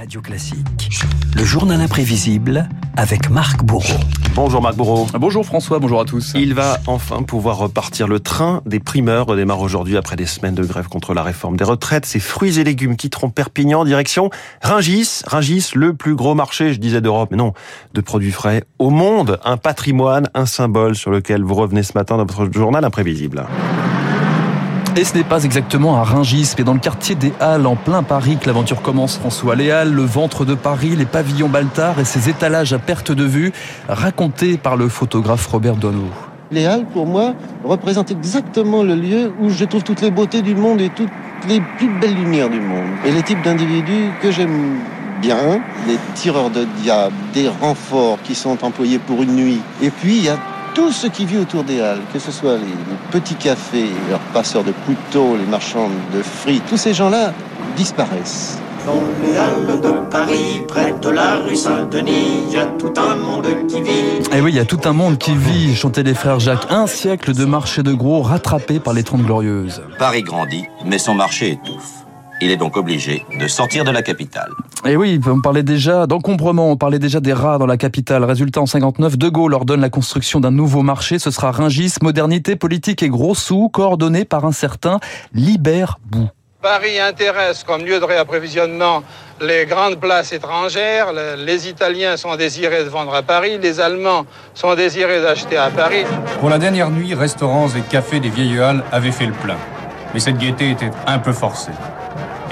Radio Classique. Le journal imprévisible avec Marc Bourreau. Bonjour Marc Bourreau. Bonjour François, bonjour à tous. Il va enfin pouvoir repartir. Le train des primeurs redémarre aujourd'hui après des semaines de grève contre la réforme des retraites. Ces fruits et légumes quitteront Perpignan direction Ringis. Ringis, le plus gros marché, je disais d'Europe, mais non, de produits frais au monde. Un patrimoine, un symbole sur lequel vous revenez ce matin dans votre journal imprévisible. Et ce n'est pas exactement à Ringis, mais dans le quartier des Halles, en plein Paris, que l'aventure commence. François Léal, le ventre de Paris, les pavillons Baltard et ses étalages à perte de vue, racontés par le photographe Robert Donneau. Les Halles, pour moi, représentent exactement le lieu où je trouve toutes les beautés du monde et toutes les plus belles lumières du monde. Et les types d'individus que j'aime bien, les tireurs de diable, des renforts qui sont employés pour une nuit. Et puis, il y a tout ce qui vit autour des Halles, que ce soit les, petits cafés, leurs passeurs de couteaux, les marchands de fruits, tous ces gens-là disparaissent. Dans les Halles de Paris, près de la rue Saint-Denis, il y a tout un monde qui vit. Et eh oui, il y a tout un monde qui vit, chantaient les frères Jacques. Un siècle de marché de gros rattrapé par les Trente Glorieuses. Paris grandit, mais son marché étouffe. Il est donc obligé de sortir de la capitale. Et oui, on parlait déjà d'encombrement, on parlait déjà des rats dans la capitale. Résultat, en 59, De Gaulle ordonne la construction d'un nouveau marché. Ce sera Ringis, modernité politique et gros sous, coordonné par un certain Libert Bou. Paris intéresse comme lieu de réapprovisionnement les grandes places étrangères. Les Italiens sont désirés de vendre à Paris, les Allemands sont désirés d'acheter à Paris. Pour la dernière nuit, restaurants et cafés des vieilles halles avaient fait le plein. Mais cette gaieté était un peu forcée.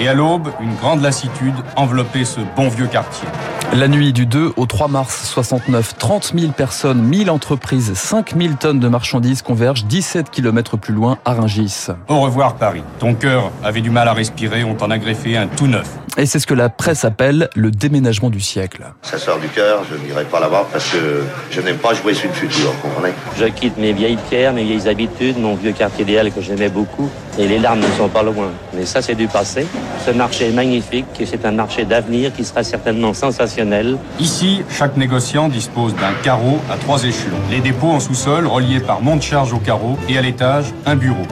Et à l'aube, une grande lassitude enveloppait ce bon vieux quartier. La nuit du 2 au 3 mars 69, 30 000 personnes, 1000 entreprises, 5 000 tonnes de marchandises convergent 17 km plus loin à Ringis. Au revoir Paris. Ton cœur avait du mal à respirer, on t'en a greffé un tout neuf. Et c'est ce que la presse appelle le déménagement du siècle. Ça sort du cœur, je n'irai pas là-bas parce que je n'aime pas jouer sur le futur, vous comprenez? Je quitte mes vieilles pierres, mes vieilles habitudes, mon vieux quartier idéal que j'aimais beaucoup, et les larmes ne sont pas loin. Mais ça, c'est du passé. Ce marché est magnifique et c'est un marché d'avenir qui sera certainement sensationnel. Ici, chaque négociant dispose d'un carreau à trois échelons. Les dépôts en sous-sol reliés par monte-charge au carreau et à l'étage, un bureau.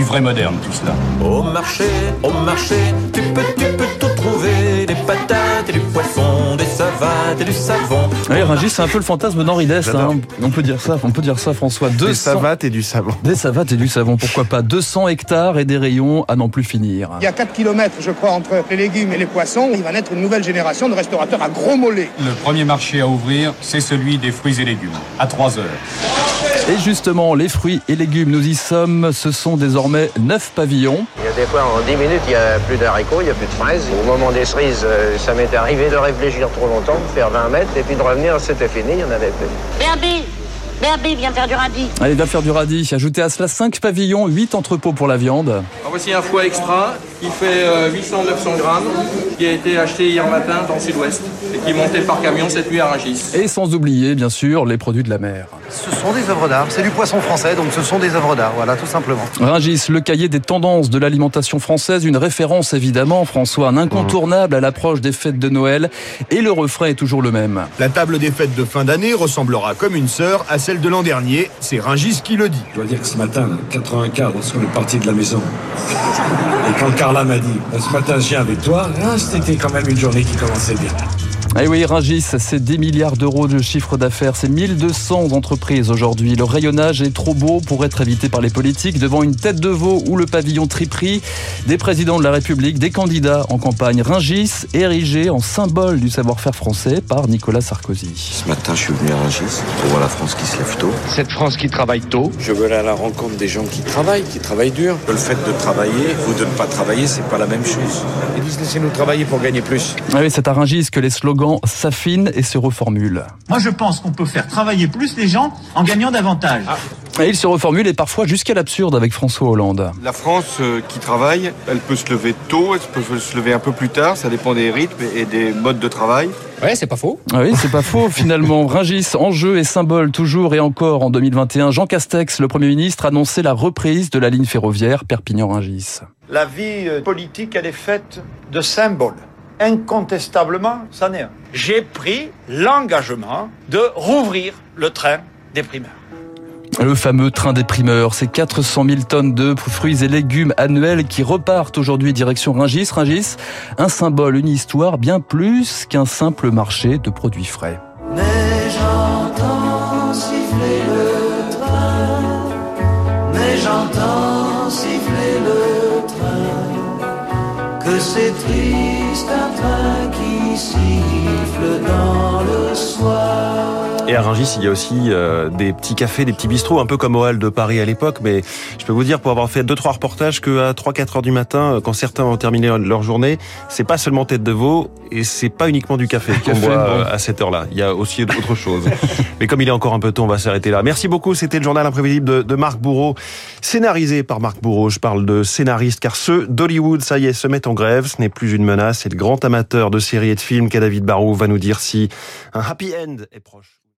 Du vrai moderne tout cela. Au marché, au marché, tu peux, tu peux tout trouver. Des patates et du poisson, des savates et du savon. Oui, Rungis, c'est un peu le fantasme d'Henri Dess. Hein. On peut dire ça, on peut dire ça, François. 200... Des savates et du savon. Des savates et du savon, pourquoi pas 200 hectares et des rayons à n'en plus finir. Il y a 4 km, je crois, entre les légumes et les poissons. Il va naître une nouvelle génération de restaurateurs à gros mollets. Le premier marché à ouvrir, c'est celui des fruits et légumes, à 3 heures. Et justement, les fruits et légumes, nous y sommes. Ce sont désormais 9 pavillons. Il y a des fois, en 10 minutes, il n'y a plus d'haricots, il n'y a plus de fraises. Au moment des cerises, euh, ça m'est arrivé de réfléchir trop longtemps, de faire 20 mètres, et puis de revenir, c'était fini, il y en avait plus. Barbie Barbie, viens faire du radis. Allez, viens faire du radis. Ajoutez à cela 5 pavillons, 8 entrepôts pour la viande. voici un foie extra qui fait 800-900 euh, grammes, qui a été acheté hier matin dans le sud-ouest et qui est monté par camion cette nuit à Rungis. Et sans oublier, bien sûr, les produits de la mer. Ce sont des œuvres d'art. C'est du poisson français, donc ce sont des œuvres d'art. Voilà, tout simplement. Rungis, le cahier des tendances de l'alimentation française, une référence évidemment, François, un incontournable à l'approche des fêtes de Noël. Et le refrain est toujours le même. La table des fêtes de fin d'année ressemblera comme une sœur à celle de l'an dernier. C'est Rungis qui le dit. Je dois dire que ce matin, 84, lorsqu'on est parti de la maison, et quand Carla m'a dit, ce matin je viens avec toi, hein, c'était quand même une journée qui commençait bien. Eh oui, Rungis, c'est 10 milliards d'euros de chiffre d'affaires, c'est 1200 entreprises aujourd'hui. Le rayonnage est trop beau pour être évité par les politiques devant une tête de veau ou le pavillon triperie des présidents de la République, des candidats en campagne. Rungis, érigé en symbole du savoir-faire français par Nicolas Sarkozy. Ce matin, je suis venu à Rungis pour voir la France qui se lève tôt. Cette France qui travaille tôt. Je veux aller à la rencontre des gens qui travaillent, qui travaillent dur. Le fait de travailler ou de ne pas travailler, c'est pas la même chose. Ils disent laissez-nous travailler pour gagner plus. Ah oui, c'est à Rungis que les slogans s'affine et se reformule. Moi, je pense qu'on peut faire travailler plus les gens en gagnant davantage. Et il se reformule et parfois jusqu'à l'absurde avec François Hollande. La France euh, qui travaille, elle peut se lever tôt, elle peut se lever un peu plus tard, ça dépend des rythmes et des modes de travail. Ouais, c'est pas faux. Ah oui, c'est pas faux finalement. Ringis, enjeu et symbole toujours et encore en 2021. Jean Castex, le Premier ministre, annonçait la reprise de la ligne ferroviaire Perpignan-Ringis. La vie euh, politique, elle est faite de symboles incontestablement, ça n'est un. J'ai pris l'engagement de rouvrir le train des primaires. Le fameux train des primeurs, c'est 400 000 tonnes de fruits et légumes annuels qui repartent aujourd'hui direction Ringis. Ringis, un symbole, une histoire bien plus qu'un simple marché de produits frais. Mais j'entends siffler le train, mais j'entends siffler le train, que c'est triste un train qui siffle dans. Et à Rungis, il y a aussi euh, des petits cafés, des petits bistrots, un peu comme au Hall de Paris à l'époque. Mais je peux vous dire, pour avoir fait deux trois reportages, que à 3-4 heures du matin, euh, quand certains ont terminé leur journée, c'est pas seulement tête de veau et c'est pas uniquement du café qu'on boit euh, à cette heure-là. Il y a aussi autre chose. mais comme il est encore un peu tôt, on va s'arrêter là. Merci beaucoup. C'était le journal imprévisible de, de Marc Bourreau, scénarisé par Marc Bourreau. Je parle de scénariste car ceux d'Hollywood, ça y est, se mettent en grève. Ce n'est plus une menace. C'est le grand amateur de séries et de films qu'est David Barrault va nous dire si un happy end est proche.